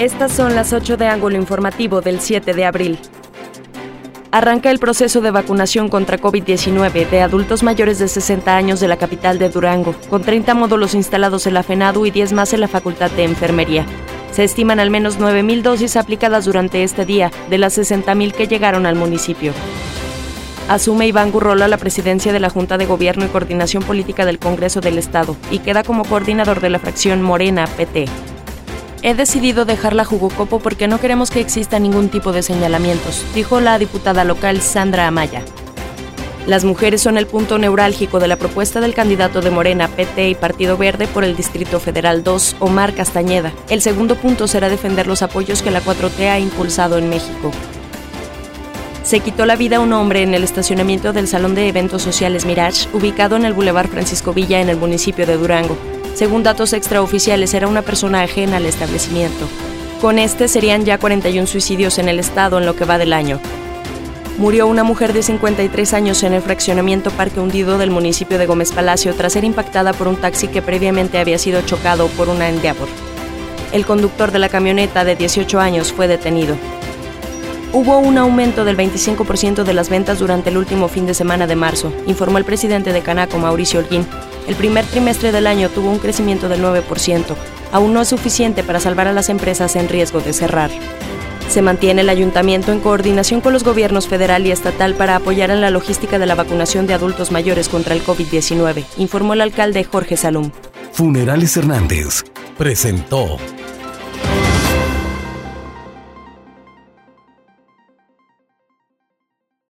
Estas son las 8 de ángulo informativo del 7 de abril. Arranca el proceso de vacunación contra COVID-19 de adultos mayores de 60 años de la capital de Durango, con 30 módulos instalados en la FENADU y 10 más en la Facultad de Enfermería. Se estiman al menos 9.000 dosis aplicadas durante este día, de las 60.000 que llegaron al municipio. Asume Iván Gurrola la presidencia de la Junta de Gobierno y Coordinación Política del Congreso del Estado y queda como coordinador de la fracción Morena PT. He decidido dejar la Jugocopo porque no queremos que exista ningún tipo de señalamientos, dijo la diputada local Sandra Amaya. Las mujeres son el punto neurálgico de la propuesta del candidato de Morena, PT y Partido Verde por el Distrito Federal 2, Omar Castañeda. El segundo punto será defender los apoyos que la 4T ha impulsado en México. Se quitó la vida un hombre en el estacionamiento del Salón de Eventos Sociales Mirage, ubicado en el Boulevard Francisco Villa en el municipio de Durango. Según datos extraoficiales, era una persona ajena al establecimiento. Con este serían ya 41 suicidios en el estado en lo que va del año. Murió una mujer de 53 años en el fraccionamiento Parque Hundido del municipio de Gómez Palacio tras ser impactada por un taxi que previamente había sido chocado por una Endeavor. El conductor de la camioneta de 18 años fue detenido. Hubo un aumento del 25% de las ventas durante el último fin de semana de marzo, informó el presidente de Canaco, Mauricio Holguín, el primer trimestre del año tuvo un crecimiento del 9%. Aún no es suficiente para salvar a las empresas en riesgo de cerrar. Se mantiene el ayuntamiento en coordinación con los gobiernos federal y estatal para apoyar en la logística de la vacunación de adultos mayores contra el COVID-19, informó el alcalde Jorge Salum. Funerales Hernández presentó